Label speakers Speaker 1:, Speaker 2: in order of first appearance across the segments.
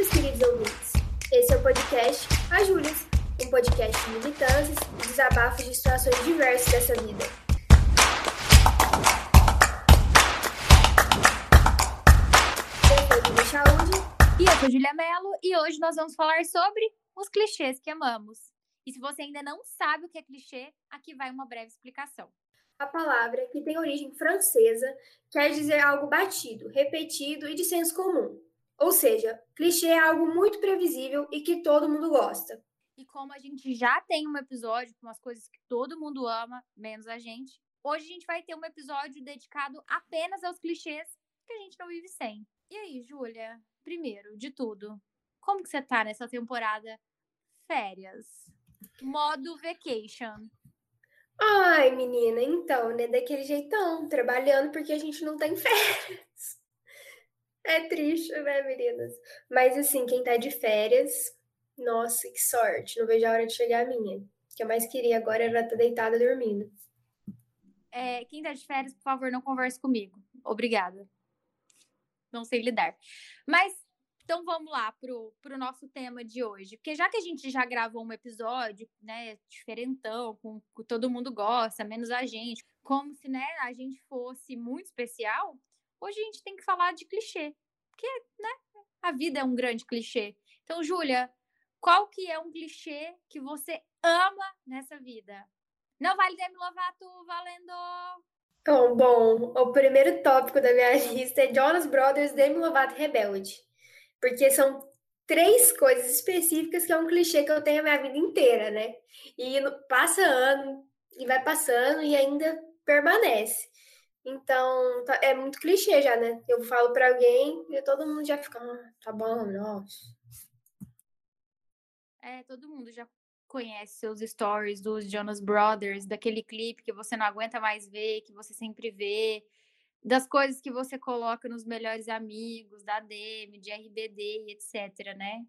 Speaker 1: meus queridos ouvintes. Esse é o podcast A Júlias, um podcast de militâncias e desabafos de situações diversas dessa vida. Eu sou Júlia Saúde.
Speaker 2: E eu sou Julia Mello e hoje nós vamos falar sobre os clichês que amamos. E se você ainda não sabe o que é clichê, aqui vai uma breve explicação.
Speaker 1: A palavra, que tem origem francesa, quer dizer algo batido, repetido e de senso comum. Ou seja, clichê é algo muito previsível e que todo mundo gosta.
Speaker 2: E como a gente já tem um episódio com as coisas que todo mundo ama, menos a gente, hoje a gente vai ter um episódio dedicado apenas aos clichês que a gente não vive sem. E aí, Júlia, primeiro de tudo, como que você tá nessa temporada férias? Modo vacation.
Speaker 1: Ai, menina, então, né? Daquele jeitão, trabalhando porque a gente não tem férias. É triste, né, meninas? Mas assim, quem tá de férias, nossa, que sorte. Não vejo a hora de chegar a minha. O que eu mais queria agora era estar deitada dormindo.
Speaker 2: É, quem tá de férias, por favor, não converse comigo. Obrigada. Não sei lidar. Mas então vamos lá pro, pro nosso tema de hoje. Porque já que a gente já gravou um episódio, né, diferentão, com, com todo mundo gosta, menos a gente, como se, né, a gente fosse muito especial, hoje a gente tem que falar de clichê. Porque, né, a vida é um grande clichê. Então, Júlia, qual que é um clichê que você ama nessa vida? Não vale Demi Lovato valendo!
Speaker 1: Então, bom, o primeiro tópico da minha lista é Jonas Brothers, Demi Lovato Rebelde. Porque são três coisas específicas que é um clichê que eu tenho a minha vida inteira, né? E passa ano, e vai passando, e ainda permanece. Então, tá, é muito clichê já, né? Eu falo para alguém e todo mundo já fica, ah, tá bom, nossa.
Speaker 2: É, todo mundo já conhece seus stories dos Jonas Brothers, daquele clipe que você não aguenta mais ver, que você sempre vê, das coisas que você coloca nos melhores amigos, da Demi, de RBD, etc, né?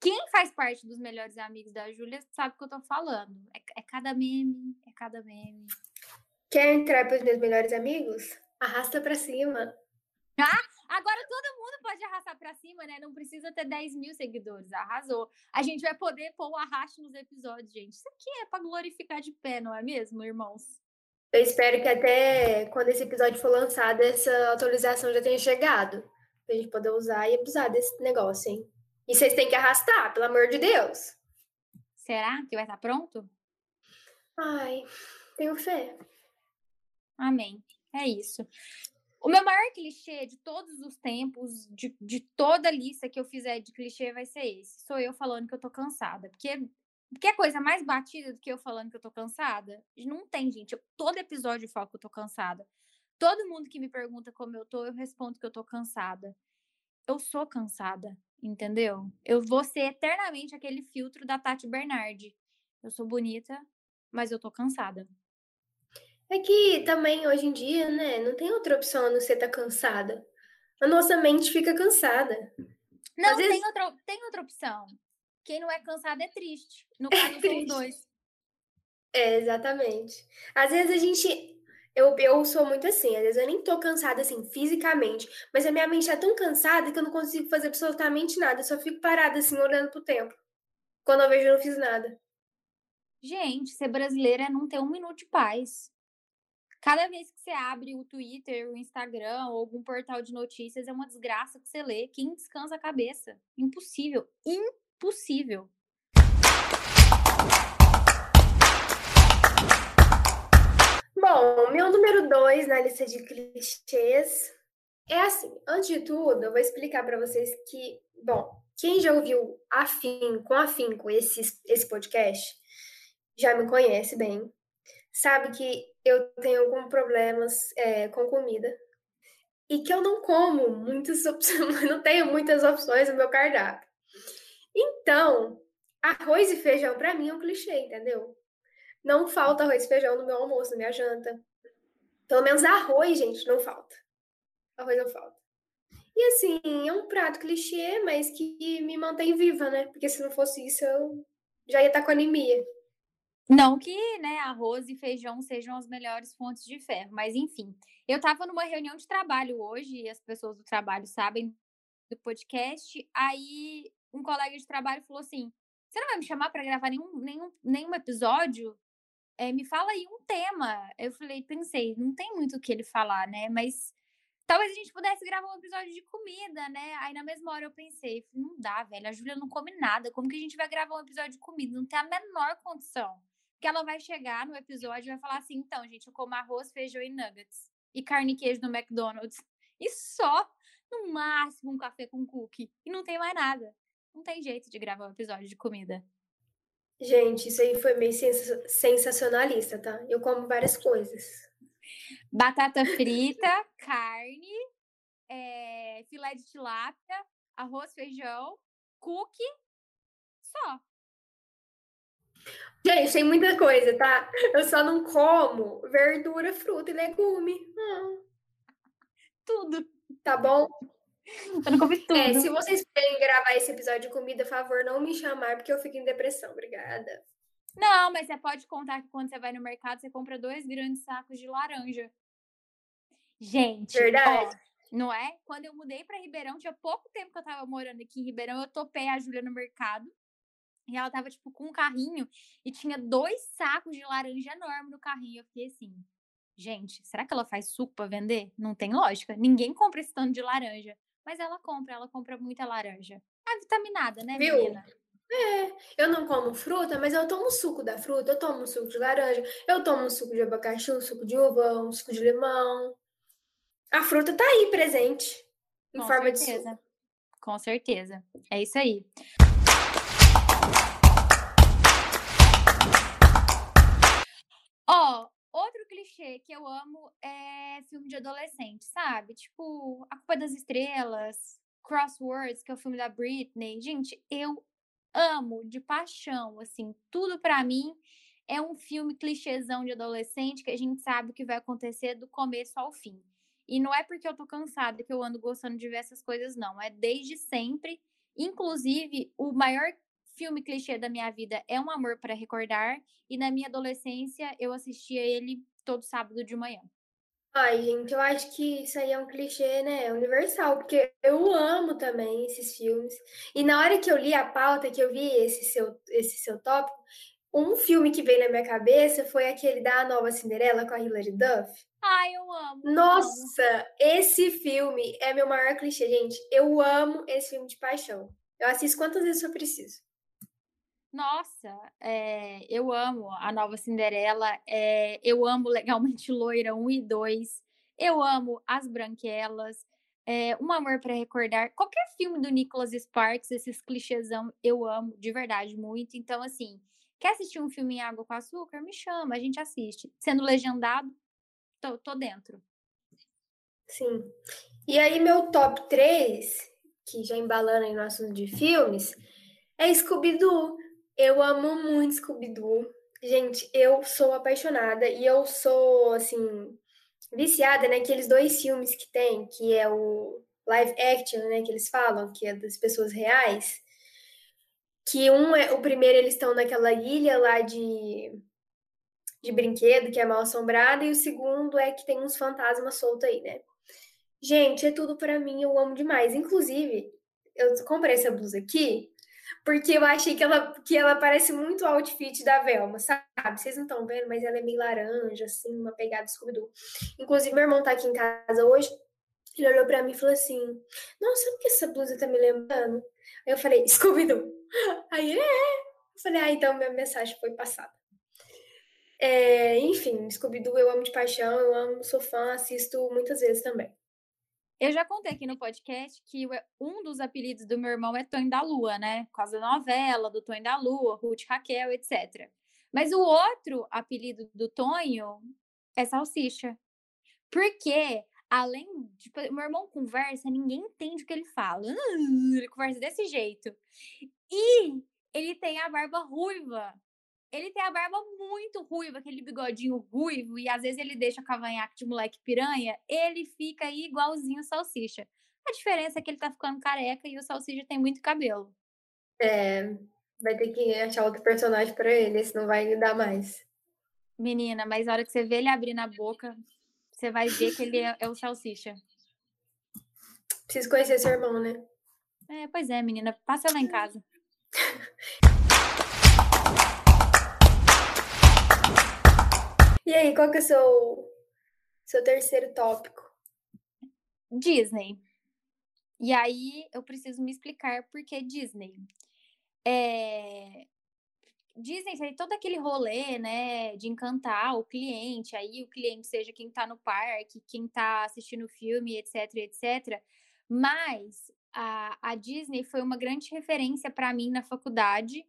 Speaker 2: Quem faz parte dos melhores amigos da Júlia sabe o que eu tô falando. É, é cada meme, é cada meme.
Speaker 1: Quer entrar para os meus melhores amigos? Arrasta para cima.
Speaker 2: Ah, agora todo mundo pode arrastar para cima, né? Não precisa ter 10 mil seguidores. Arrasou. A gente vai poder pôr o arraste nos episódios, gente. Isso aqui é para glorificar de pé, não é mesmo, irmãos?
Speaker 1: Eu espero que até quando esse episódio for lançado, essa atualização já tenha chegado. Pra gente poder usar e abusar desse negócio, hein? E vocês têm que arrastar, pelo amor de Deus.
Speaker 2: Será que vai estar pronto?
Speaker 1: Ai, tenho fé.
Speaker 2: Amém. É isso. O meu maior clichê de todos os tempos, de, de toda lista que eu fizer de clichê, vai ser esse. Sou eu falando que eu tô cansada. Porque que coisa mais batida do que eu falando que eu tô cansada? Não tem, gente. Eu, todo episódio eu falo que eu tô cansada. Todo mundo que me pergunta como eu tô, eu respondo que eu tô cansada. Eu sou cansada, entendeu? Eu vou ser eternamente aquele filtro da Tati Bernardi. Eu sou bonita, mas eu tô cansada.
Speaker 1: É que também hoje em dia, né, não tem outra opção a não ser estar tá cansada. A nossa mente fica cansada.
Speaker 2: Não, Às tem, vezes... outra, tem outra opção. Quem não é cansado é triste. No caso, é são os dois.
Speaker 1: É, exatamente. Às vezes a gente. Eu, eu sou muito assim, às vezes eu nem tô cansada assim, fisicamente, mas a minha mente é tão cansada que eu não consigo fazer absolutamente nada. Eu só fico parada assim, olhando pro tempo. Quando eu vejo, eu não fiz nada.
Speaker 2: Gente, ser brasileira é não ter um minuto de paz. Cada vez que você abre o Twitter, o Instagram ou algum portal de notícias, é uma desgraça que você lê. Quem descansa a cabeça? Impossível. Impossível.
Speaker 1: Bom, meu número dois na lista de clichês é assim. Antes de tudo, eu vou explicar para vocês que, bom, quem já ouviu afim, com afinco esse, esse podcast já me conhece bem, sabe que eu tenho alguns problemas é, com comida e que eu não como muitas opções, não tenho muitas opções no meu cardápio. Então, arroz e feijão para mim é um clichê, entendeu? Não falta arroz e feijão no meu almoço, na minha janta. Pelo menos arroz, gente, não falta. Arroz não falta. E assim, é um prato clichê, mas que me mantém viva, né? Porque se não fosse isso, eu já ia estar com anemia.
Speaker 2: Não que, né, arroz e feijão sejam as melhores fontes de ferro, mas enfim. Eu estava numa reunião de trabalho hoje e as pessoas do trabalho sabem do podcast. Aí um colega de trabalho falou assim: Você não vai me chamar para gravar nenhum, nenhum, nenhum episódio? É, me fala aí um tema. Eu falei, pensei, não tem muito o que ele falar, né? Mas talvez a gente pudesse gravar um episódio de comida, né? Aí na mesma hora eu pensei, não dá, velho. A Júlia não come nada. Como que a gente vai gravar um episódio de comida? Não tem a menor condição. Que ela vai chegar no episódio e vai falar assim: então, gente, eu como arroz, feijão e nuggets. E carne e queijo no McDonald's. E só, no máximo, um café com cookie. E não tem mais nada. Não tem jeito de gravar um episódio de comida.
Speaker 1: Gente, isso aí foi meio sens sensacionalista, tá? Eu como várias coisas.
Speaker 2: Batata frita, carne, é, filé de tilápia, arroz, feijão, cookie, só.
Speaker 1: Gente, tem muita coisa, tá? Eu só não como verdura, fruta e legume. Hum.
Speaker 2: Tudo.
Speaker 1: Tá bom?
Speaker 2: Eu não comi tudo.
Speaker 1: É, se vocês querem gravar esse episódio de comida, por favor, não me chamar, porque eu fico em depressão. Obrigada.
Speaker 2: Não, mas você pode contar que quando você vai no mercado, você compra dois grandes sacos de laranja. Gente,
Speaker 1: Verdade.
Speaker 2: Ó, não é? Quando eu mudei para Ribeirão, tinha pouco tempo que eu tava morando aqui em Ribeirão, eu topei a Júlia no mercado. E ela tava, tipo, com um carrinho e tinha dois sacos de laranja enorme no carrinho. Eu fiquei assim, gente, será que ela faz suco para vender? Não tem lógica. Ninguém compra esse tanto de laranja. Mas ela compra, ela compra muita laranja. É vitaminada, né,
Speaker 1: Viu?
Speaker 2: menina?
Speaker 1: É, eu não como fruta, mas eu tomo suco da fruta, eu tomo suco de laranja, eu tomo suco de abacaxi, um suco de uva, um suco de limão. A fruta tá aí presente, em
Speaker 2: Com
Speaker 1: forma
Speaker 2: certeza.
Speaker 1: de suco.
Speaker 2: Com certeza. É isso aí. Clichê que eu amo é filme de adolescente, sabe? Tipo, A Culpa é das Estrelas, Crosswords, que é o filme da Britney. Gente, eu amo de paixão, assim, tudo pra mim é um filme clichêzão de adolescente que a gente sabe o que vai acontecer do começo ao fim. E não é porque eu tô cansada que eu ando gostando de ver essas coisas, não. É desde sempre. Inclusive, o maior filme clichê da minha vida é Um Amor para Recordar. E na minha adolescência, eu assistia ele todo sábado de manhã.
Speaker 1: Ai, gente, eu acho que isso aí é um clichê, né? Universal, porque eu amo também esses filmes. E na hora que eu li a pauta, que eu vi esse seu, esse seu tópico, um filme que veio na minha cabeça foi aquele da Nova Cinderela com a Hilary Duff.
Speaker 2: Ai, eu amo. amo.
Speaker 1: Nossa, esse filme é meu maior clichê, gente. Eu amo esse filme de paixão. Eu assisto quantas vezes eu preciso.
Speaker 2: Nossa, é, eu amo a nova Cinderela, é, eu amo Legalmente Loira 1 e 2, eu amo As Branquelas, é, Um Amor para Recordar, qualquer filme do Nicholas Sparks, esses clichêsão, eu amo de verdade muito. Então, assim, quer assistir um filme em Água com Açúcar? Me chama, a gente assiste. Sendo legendado, tô, tô dentro.
Speaker 1: Sim. E aí, meu top 3, que já embalando aí no assunto de filmes, é Scooby-Doo. Eu amo muito Scooby-Doo. Gente, eu sou apaixonada e eu sou, assim, viciada naqueles dois filmes que tem, que é o live action, né, que eles falam, que é das pessoas reais. Que um é, o primeiro eles estão naquela ilha lá de, de brinquedo, que é mal assombrada, e o segundo é que tem uns fantasmas soltos aí, né? Gente, é tudo pra mim, eu amo demais. Inclusive, eu comprei essa blusa aqui porque eu achei que ela, que ela parece muito o outfit da Velma, sabe? Vocês não estão vendo, mas ela é meio laranja, assim, uma pegada Scooby-Doo. Inclusive, meu irmão tá aqui em casa hoje, ele olhou pra mim e falou assim, nossa, o que essa blusa tá me lembrando? Aí eu falei, Scooby-Doo. Aí ele, é. Eu falei, ah, então minha mensagem foi passada. É, enfim, Scooby-Doo eu amo de paixão, eu amo, sou fã, assisto muitas vezes também.
Speaker 2: Eu já contei aqui no podcast que um dos apelidos do meu irmão é Tonho da Lua, né? Por causa da novela, do Tonho da Lua, Ruth Raquel, etc. Mas o outro apelido do Tonho é Salsicha. Porque, além de. Tipo, meu irmão conversa, ninguém entende o que ele fala. Ele conversa desse jeito. E ele tem a barba ruiva. Ele tem a barba muito ruiva, aquele bigodinho ruivo, e às vezes ele deixa cavanhaque de moleque piranha, ele fica aí igualzinho o salsicha. A diferença é que ele tá ficando careca e o salsicha tem muito cabelo.
Speaker 1: É, vai ter que achar outro personagem para ele, senão vai dar mais.
Speaker 2: Menina, mas a hora que você vê ele abrindo a boca, você vai ver que ele é, é o salsicha.
Speaker 1: Preciso conhecer seu irmão, né?
Speaker 2: É, pois é, menina. Passa lá em casa.
Speaker 1: E aí, qual que é o seu, seu terceiro tópico?
Speaker 2: Disney. E aí eu preciso me explicar por que Disney. É... Disney tem todo aquele rolê, né, de encantar o cliente, aí o cliente seja quem tá no parque, quem tá assistindo o filme, etc, etc. Mas a, a Disney foi uma grande referência para mim na faculdade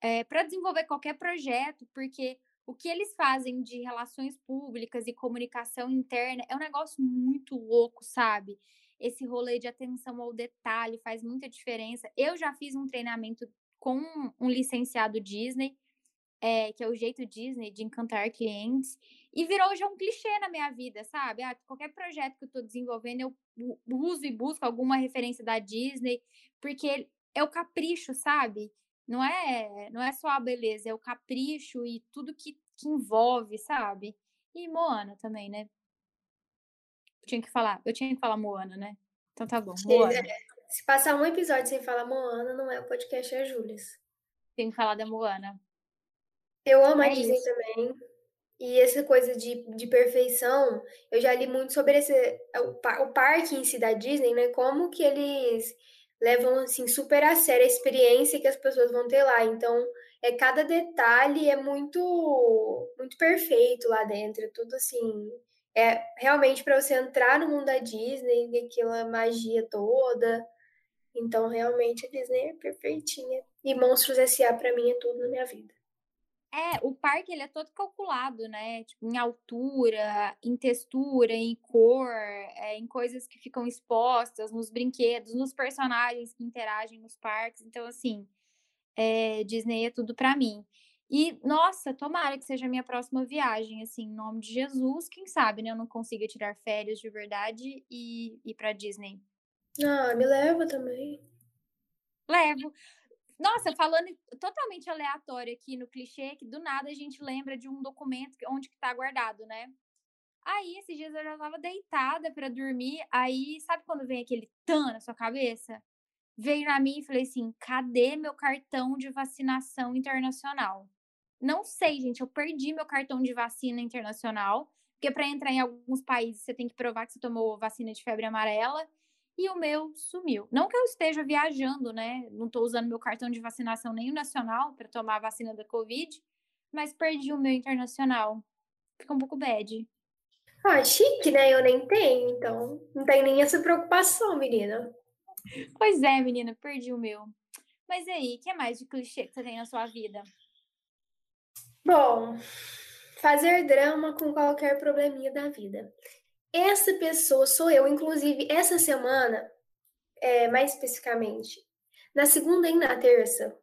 Speaker 2: é, para desenvolver qualquer projeto, porque o que eles fazem de relações públicas e comunicação interna é um negócio muito louco, sabe? Esse rolê de atenção ao detalhe faz muita diferença. Eu já fiz um treinamento com um licenciado Disney, é, que é o jeito Disney de encantar clientes, e virou já um clichê na minha vida, sabe? Ah, qualquer projeto que eu estou desenvolvendo, eu uso e busco alguma referência da Disney, porque é o capricho, sabe? Não é, não é só a beleza, é o capricho e tudo que, que envolve, sabe? E Moana também, né? Eu tinha que falar, eu tinha que falar Moana, né? Então tá bom, Moana.
Speaker 1: Se passar um episódio sem falar Moana, não é o podcast, é Július.
Speaker 2: Tem que falar da Moana.
Speaker 1: Eu amo é a Disney isso. também. E essa coisa de, de perfeição, eu já li muito sobre esse o, o parque em si da Disney, né? Como que eles levam assim super a sério a experiência que as pessoas vão ter lá. Então, é cada detalhe é muito muito perfeito lá dentro, tudo assim, é realmente para você entrar no mundo da Disney, ver aquela magia toda. Então, realmente, a Disney é perfeitinha. E Monstros S.A. para mim é tudo na minha vida.
Speaker 2: É, o parque ele é todo calculado, né? Tipo, em altura, em textura, em cor, é, em coisas que ficam expostas, nos brinquedos, nos personagens que interagem nos parques. Então, assim, é, Disney é tudo para mim. E, nossa, tomara que seja a minha próxima viagem, assim, em nome de Jesus, quem sabe, né? Eu não consiga tirar férias de verdade e ir pra Disney.
Speaker 1: Ah, me leva também.
Speaker 2: Levo. Nossa, falando totalmente aleatório aqui no clichê, que do nada a gente lembra de um documento onde que tá guardado, né? Aí, esses dias eu já tava deitada para dormir, aí, sabe quando vem aquele tan na sua cabeça? Veio na mim e falei assim: cadê meu cartão de vacinação internacional? Não sei, gente, eu perdi meu cartão de vacina internacional, porque para entrar em alguns países você tem que provar que você tomou vacina de febre amarela e o meu sumiu. Não que eu esteja viajando, né? Não estou usando meu cartão de vacinação nem o nacional para tomar a vacina da Covid, mas perdi o meu internacional. Fica um pouco bad.
Speaker 1: Ah, chique, né? Eu nem tenho, então não tem nem essa preocupação, menina.
Speaker 2: Pois é, menina, perdi o meu. Mas aí, o que é mais de clichê que você tem na sua vida?
Speaker 1: Bom, fazer drama com qualquer probleminha da vida. Essa pessoa sou eu. Inclusive, essa semana, é, mais especificamente, na segunda e na terça,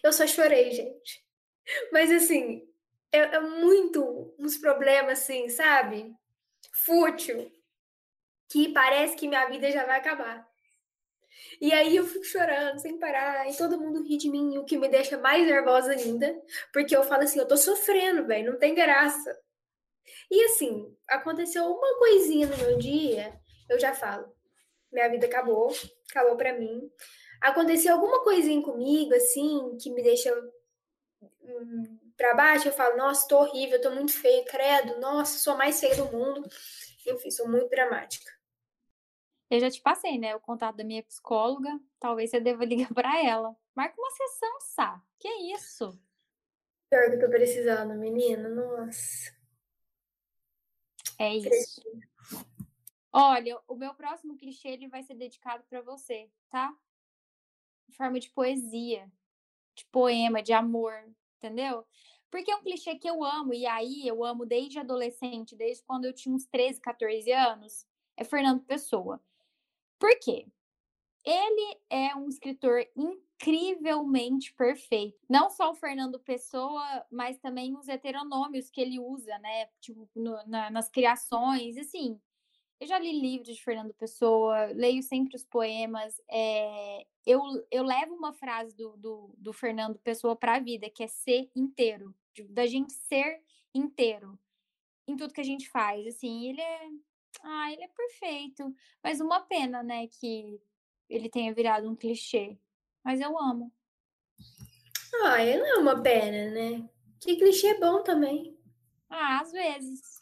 Speaker 1: eu só chorei, gente. Mas assim, é, é muito uns problemas assim, sabe? Fútil. Que parece que minha vida já vai acabar. E aí eu fico chorando sem parar, e todo mundo ri de mim, o que me deixa mais nervosa ainda, porque eu falo assim, eu tô sofrendo, velho, não tem graça. E assim, aconteceu uma coisinha no meu dia, eu já falo, minha vida acabou, acabou para mim. Aconteceu alguma coisinha comigo, assim, que me deixa hum, para baixo, eu falo, nossa, tô horrível, tô muito feio, credo, nossa, sou a mais feia do mundo. Enfim, sou muito dramática.
Speaker 2: Eu já te passei, né, o contato da minha psicóloga, talvez você deva ligar para ela. Marca uma sessão, Sá. Que isso?
Speaker 1: Pior que eu tô precisando, menina, nossa.
Speaker 2: É isso. Olha, o meu próximo clichê ele vai ser dedicado para você, tá? Em forma de poesia, de poema, de amor, entendeu? Porque é um clichê que eu amo, e aí eu amo desde adolescente, desde quando eu tinha uns 13, 14 anos, é Fernando Pessoa. Por quê? Ele é um escritor incrivelmente perfeito. Não só o Fernando Pessoa, mas também os heteronômios que ele usa, né? Tipo, no, na, nas criações, assim. Eu já li livros de Fernando Pessoa, leio sempre os poemas. É, eu, eu levo uma frase do, do, do Fernando Pessoa para a vida, que é ser inteiro, da gente ser inteiro em tudo que a gente faz. Assim, ele é, ah, ele é perfeito. Mas uma pena, né, que ele tenha virado um clichê. Mas eu amo.
Speaker 1: Ah, não é uma pena, né? Que clichê bom também.
Speaker 2: Ah, às vezes.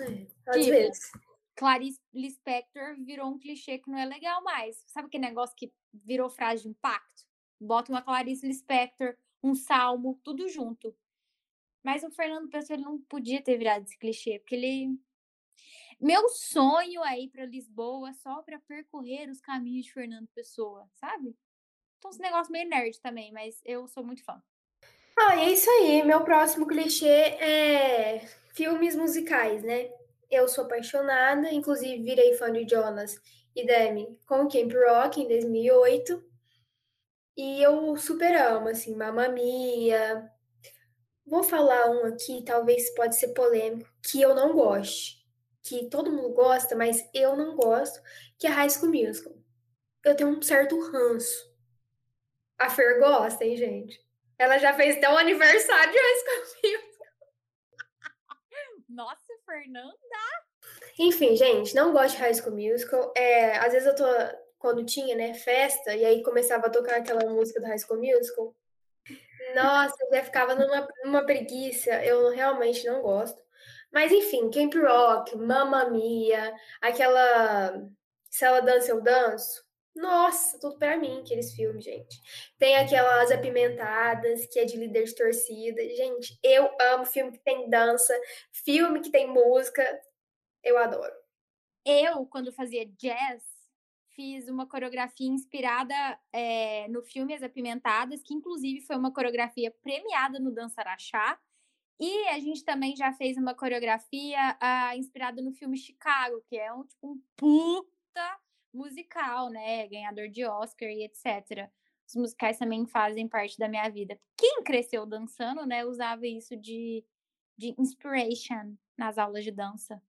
Speaker 1: É, às
Speaker 2: Tipo,
Speaker 1: vezes.
Speaker 2: Clarice Lispector virou um clichê que não é legal mais. Sabe aquele negócio que virou frase de impacto? Bota uma Clarice Lispector, um salmo, tudo junto. Mas o Fernando Pessoa ele não podia ter virado esse clichê, porque ele. Meu sonho é ir para Lisboa só para percorrer os caminhos de Fernando Pessoa, sabe? Então, esse negócio meio nerd também, mas eu sou muito fã.
Speaker 1: Ah, é isso aí. Meu próximo clichê é filmes musicais, né? Eu sou apaixonada, inclusive virei fã de Jonas e Demi com Camp Rock em 2008. E eu super amo, assim, Mamma Mia. Vou falar um aqui, talvez pode ser polêmico, que eu não goste. Que todo mundo gosta, mas eu não gosto, que é High School Musical. Eu tenho um certo ranço. A Fer gosta, hein, gente? Ela já fez até um aniversário de Musical.
Speaker 2: Nossa, Fernanda!
Speaker 1: Enfim, gente, não gosto de High School Musical. É, às vezes eu tô, quando tinha, né, festa, e aí começava a tocar aquela música do High School Musical. Nossa, eu já ficava numa, numa preguiça, eu realmente não gosto. Mas enfim, Camp Rock, Mamma Mia, aquela Se Ela Dança, Eu Danço. Nossa, tudo pra mim, aqueles filmes, gente. Tem aquelas apimentadas, que é de líder de torcida. Gente, eu amo filme que tem dança, filme que tem música. Eu adoro.
Speaker 2: Eu, quando fazia jazz, fiz uma coreografia inspirada é, no filme As Apimentadas, que inclusive foi uma coreografia premiada no Dançarachá. E a gente também já fez uma coreografia uh, inspirada no filme Chicago, que é um tipo um puta musical, né? Ganhador de Oscar e etc. Os musicais também fazem parte da minha vida. Quem cresceu dançando, né, usava isso de, de inspiration nas aulas de dança.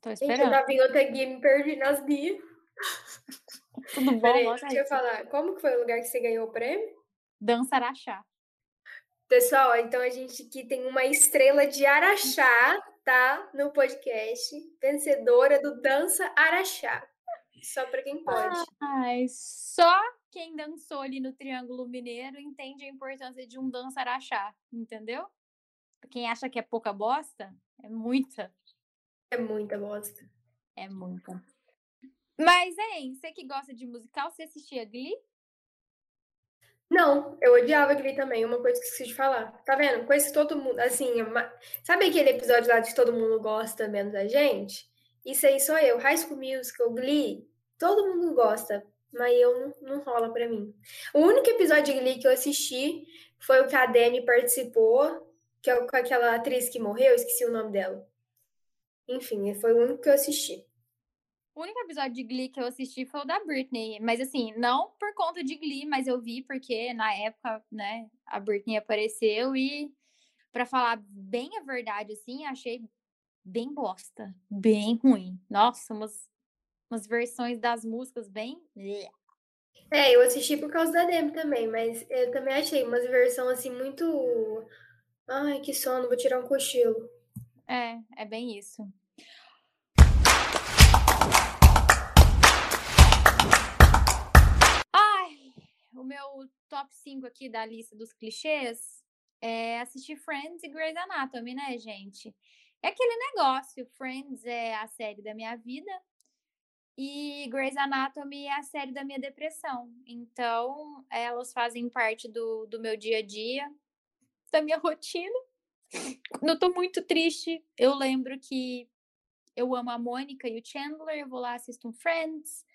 Speaker 2: Tô esperando.
Speaker 1: Eu tava em outra guia, me perdi nas guias.
Speaker 2: Tudo bom?
Speaker 1: Peraí, deixa eu falar. Como que foi o lugar que você ganhou o prêmio?
Speaker 2: Dança Araxá.
Speaker 1: Pessoal, então a gente aqui tem uma estrela de Araxá, tá? No podcast. Vencedora do Dança Araxá. Só pra quem pode.
Speaker 2: Ai, só quem dançou ali no Triângulo Mineiro entende a importância de um dança Araxá, entendeu? Quem acha que é pouca bosta, é muita.
Speaker 1: É muita bosta.
Speaker 2: É muita. Mas, hein, você que gosta de musical, você assistia Glee?
Speaker 1: Não, eu odiava Glee também, uma coisa que eu esqueci de falar. Tá vendo? Coisa que todo mundo, assim, uma- sabe aquele episódio lá de todo mundo gosta menos a gente? Isso aí sou eu, High School Musical, Glee, todo mundo gosta, mas eu não, não rola pra mim. O único episódio de Glee que eu assisti foi o que a Demi participou, que é com aquela atriz que morreu, esqueci o nome dela. Enfim, foi o único que eu assisti.
Speaker 2: O único episódio de Glee que eu assisti foi o da Britney. Mas, assim, não por conta de Glee, mas eu vi porque na época, né, a Britney apareceu e, pra falar bem a verdade, assim, achei bem bosta. Bem ruim. Nossa, umas, umas versões das músicas bem.
Speaker 1: É, eu assisti por causa da Demi também, mas eu também achei umas versão assim muito. Ai, que sono, vou tirar um cochilo.
Speaker 2: É, é bem isso. Ai, o meu top 5 aqui da lista dos clichês é assistir Friends e Grey's Anatomy, né, gente? É aquele negócio, Friends é a série da minha vida e Grey's Anatomy é a série da minha depressão. Então, elas fazem parte do, do meu dia a dia, da minha rotina. Quando eu tô muito triste, eu lembro que eu amo a Mônica e o Chandler, eu vou lá assisto um Friends.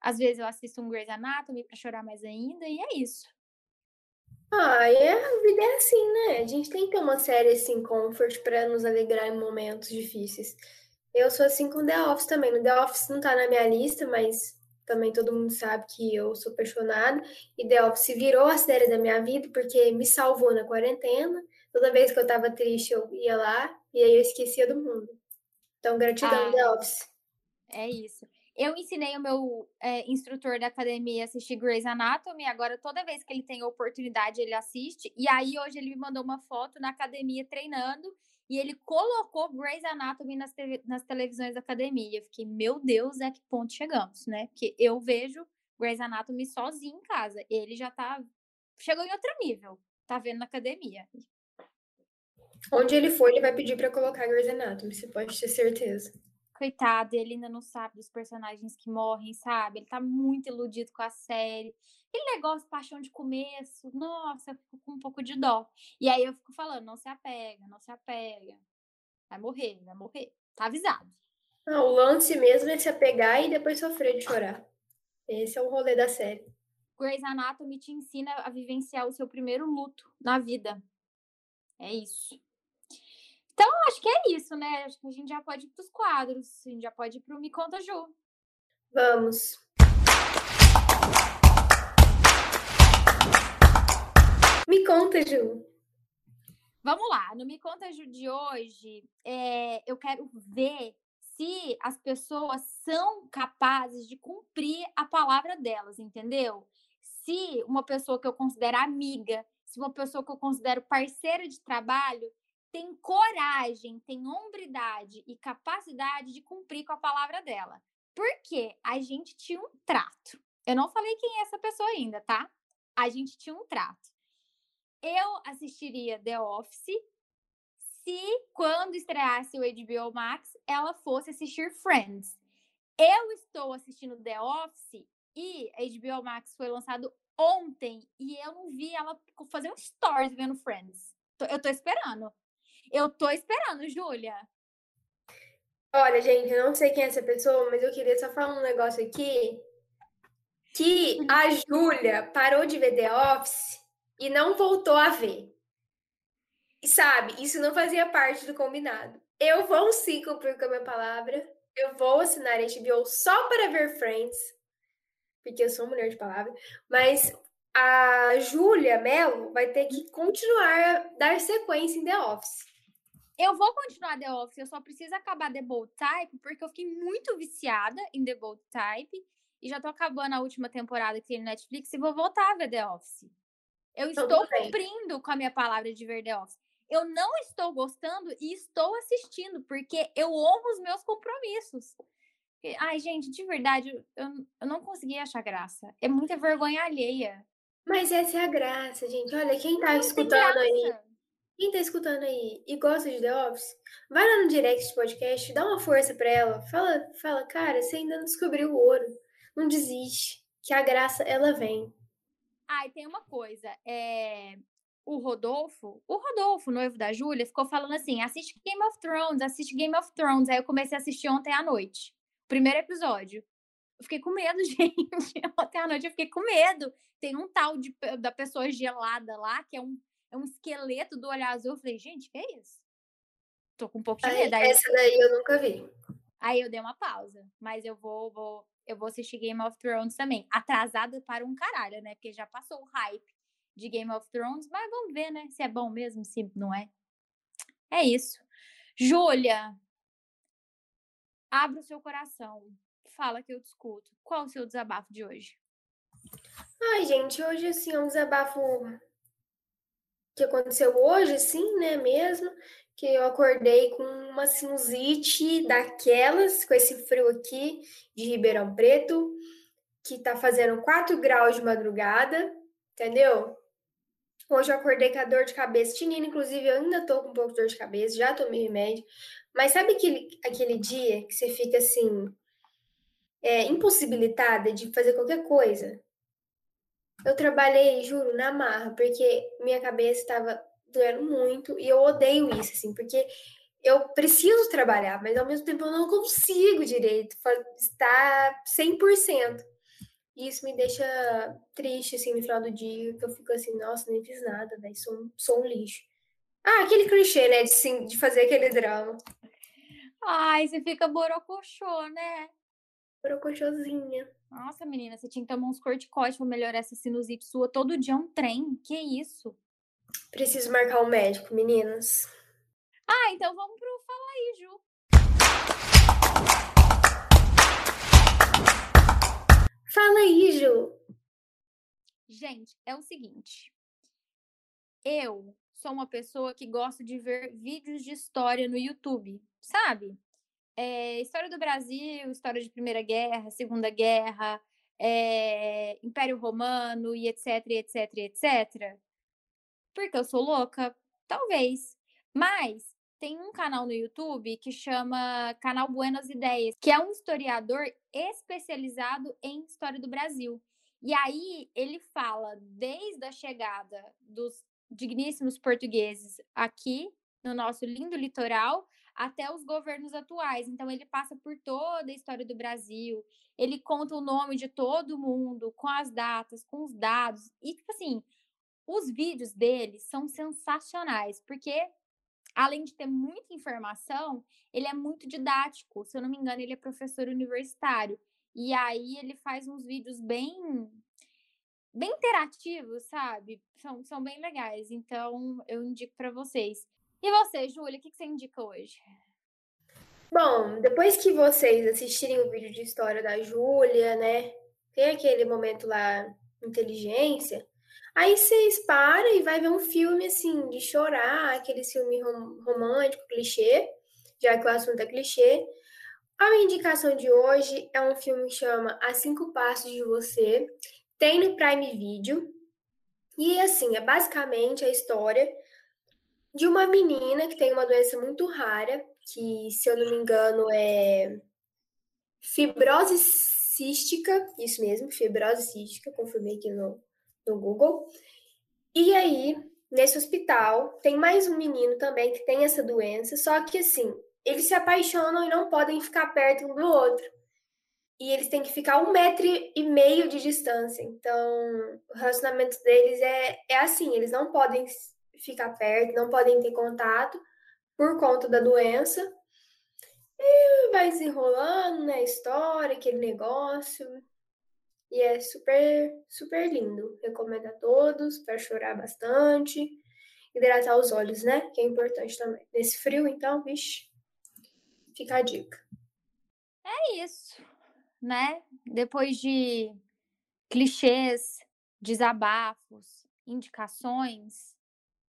Speaker 2: Às vezes eu assisto um Grey's Anatomy pra chorar mais ainda, e é isso.
Speaker 1: Ah, é, a vida é assim, né? A gente tem que ter uma série assim, comfort, pra nos alegrar em momentos difíceis. Eu sou assim com The Office também. No The Office não tá na minha lista, mas também todo mundo sabe que eu sou apaixonada. E The Office virou a série da minha vida porque me salvou na quarentena. Toda vez que eu tava triste, eu ia lá e aí eu esquecia do mundo. Então, gratidão,
Speaker 2: Ah.
Speaker 1: The Office.
Speaker 2: É isso. Eu ensinei o meu é, instrutor da academia a assistir Grey's Anatomy. Agora, toda vez que ele tem oportunidade, ele assiste. E aí, hoje, ele me mandou uma foto na academia treinando. E ele colocou Grey's Anatomy nas, nas televisões da academia. Eu fiquei, meu Deus, é que ponto chegamos, né? Porque eu vejo Grey's Anatomy sozinho em casa. Ele já tá. Chegou em outro nível. Tá vendo na academia.
Speaker 1: Onde ele for, ele vai pedir para colocar Grey's Anatomy, você pode ter certeza.
Speaker 2: Coitado, ele ainda não sabe dos personagens que morrem, sabe? Ele tá muito iludido com a série. Aquele negócio, paixão de começo, nossa, eu fico com um pouco de dó. E aí eu fico falando, não se apega, não se apega. Vai morrer, vai morrer. Tá avisado.
Speaker 1: Ah, o lance mesmo é se apegar e depois sofrer de chorar. Esse é o rolê da série.
Speaker 2: Grey's Anatomy te ensina a vivenciar o seu primeiro luto na vida. É isso. Então, acho que é isso, né? Acho que a gente já pode ir para os quadros. A gente já pode ir para o Me Conta Ju.
Speaker 1: Vamos. Me conta, Ju.
Speaker 2: Vamos lá. No Me Conta Ju de hoje, é, eu quero ver se as pessoas são capazes de cumprir a palavra delas, entendeu? Se uma pessoa que eu considero amiga, se uma pessoa que eu considero parceira de trabalho, tem coragem, tem hombridade e capacidade de cumprir com a palavra dela. Porque a gente tinha um trato. Eu não falei quem é essa pessoa ainda, tá? A gente tinha um trato. Eu assistiria The Office se, quando estreasse o HBO Max, ela fosse assistir Friends. Eu estou assistindo The Office e HBO Max foi lançado ontem e eu não vi ela fazer um stories vendo Friends. Eu tô esperando. Eu tô esperando, Júlia.
Speaker 1: Olha, gente, eu não sei quem é essa pessoa, mas eu queria só falar um negócio aqui. Que a Júlia parou de ver The Office e não voltou a ver. E sabe, isso não fazia parte do combinado. Eu vou sim cumprir com a minha palavra. Eu vou assinar HBO só para ver Friends, porque eu sou mulher de palavra. Mas a Júlia Mello vai ter que continuar a dar sequência em The Office.
Speaker 2: Eu vou continuar The Office, eu só preciso acabar The Bold Type, porque eu fiquei muito viciada em The Bold Type. E já tô acabando a última temporada que tem no Netflix e vou voltar a ver The Office. Eu estou cumprindo com a minha palavra de ver The Office. Eu não estou gostando e estou assistindo, porque eu honro os meus compromissos. Ai, gente, de verdade, eu, eu não consegui achar graça. É muita vergonha alheia.
Speaker 1: Mas essa é a graça, gente. Olha, quem tá escutando aí quem tá escutando aí e gosta de The Office, vai lá no direct de podcast, dá uma força pra ela. Fala, fala, cara, você ainda não descobriu o ouro. Não desiste, que a graça ela vem.
Speaker 2: Ah, e tem uma coisa, é o Rodolfo, o Rodolfo, noivo da Júlia, ficou falando assim: assiste Game of Thrones, assiste Game of Thrones. Aí eu comecei a assistir ontem à noite. Primeiro episódio. Eu fiquei com medo, gente. Ontem à noite eu fiquei com medo. Tem um tal de, da pessoa gelada lá, que é um um esqueleto do olho azul. Eu falei, gente, que é isso? Tô com um pouco de medo.
Speaker 1: Aí, essa daí eu nunca vi.
Speaker 2: Aí eu dei uma pausa, mas eu vou, vou, eu vou assistir Game of Thrones também. Atrasada para um caralho, né? Porque já passou o hype de Game of Thrones, mas vamos ver, né? Se é bom mesmo, se não é. É isso. Júlia, abra o seu coração. Fala que eu discuto. Qual o seu desabafo de hoje?
Speaker 1: Ai, gente, hoje assim é um desabafo que aconteceu hoje, sim, né, mesmo, que eu acordei com uma sinusite daquelas, com esse frio aqui de Ribeirão Preto, que tá fazendo 4 graus de madrugada, entendeu? Hoje eu acordei com a dor de cabeça tinina, inclusive eu ainda tô com um pouco de dor de cabeça, já tomei remédio. Mas sabe aquele, aquele dia que você fica assim, é, impossibilitada de fazer qualquer coisa? Eu trabalhei, juro, na marra, porque minha cabeça estava doendo muito e eu odeio isso, assim, porque eu preciso trabalhar, mas ao mesmo tempo eu não consigo direito estar 100%. E isso me deixa triste, assim, no final do dia, que eu fico assim, nossa, nem fiz nada, velho, sou, sou um lixo. Ah, aquele clichê, né, de, sim, de fazer aquele drama.
Speaker 2: Ai, você fica borocochô, né?
Speaker 1: Borocochôzinha.
Speaker 2: Nossa, menina, você tinha que tomar uns corticoides para melhorar essa sinusite sua. Todo dia um trem. Que isso?
Speaker 1: Preciso marcar um médico, meninas.
Speaker 2: Ah, então vamos pro Fala aí, Ju.
Speaker 1: Fala aí, Ju.
Speaker 2: Gente, é o seguinte. Eu sou uma pessoa que gosta de ver vídeos de história no YouTube, sabe? É, história do Brasil, história de Primeira Guerra, Segunda Guerra, é, Império Romano e etc, etc, etc. Porque eu sou louca? Talvez. Mas tem um canal no YouTube que chama Canal Buenas Ideias, que é um historiador especializado em história do Brasil. E aí ele fala desde a chegada dos digníssimos portugueses aqui no nosso lindo litoral até os governos atuais. Então ele passa por toda a história do Brasil, ele conta o nome de todo mundo, com as datas, com os dados. E tipo assim, os vídeos dele são sensacionais, porque além de ter muita informação, ele é muito didático. Se eu não me engano, ele é professor universitário. E aí ele faz uns vídeos bem bem interativos, sabe? São, são bem legais. Então, eu indico para vocês. E você, Júlia, o que, que você indica hoje?
Speaker 1: Bom, depois que vocês assistirem o vídeo de história da Júlia, né? Tem aquele momento lá, inteligência. Aí vocês param e vai ver um filme assim, de chorar, aquele filme rom romântico, clichê, já que o assunto é clichê. A minha indicação de hoje é um filme que chama A Cinco Passos de Você. Tem no Prime Video. E assim, é basicamente a história de uma menina que tem uma doença muito rara, que, se eu não me engano, é fibrose cística, isso mesmo, fibrose cística, confirmei aqui no, no Google. E aí, nesse hospital, tem mais um menino também que tem essa doença, só que assim, eles se apaixonam e não podem ficar perto um do outro. E eles têm que ficar um metro e meio de distância. Então, o relacionamento deles é, é assim: eles não podem ficar perto, não podem ter contato por conta da doença. E vai desenrolando, né? História, aquele negócio. E é super, super lindo. Recomendo a todos para chorar bastante. Hidratar os olhos, né? Que é importante também. Nesse frio, então, vixe, fica a dica.
Speaker 2: É isso, né? Depois de clichês, desabafos, indicações,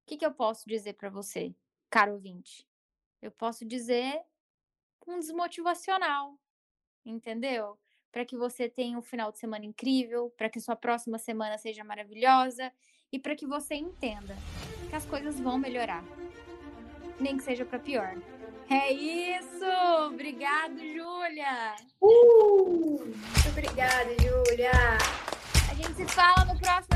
Speaker 2: que, que eu posso dizer para você, caro ouvinte? Eu posso dizer um desmotivacional, entendeu? Para que você tenha um final de semana incrível, para que sua próxima semana seja maravilhosa e para que você entenda que as coisas vão melhorar, nem que seja para pior. É isso! Obrigado, Júlia!
Speaker 1: Uh, muito obrigada, Júlia!
Speaker 2: A gente se fala no próximo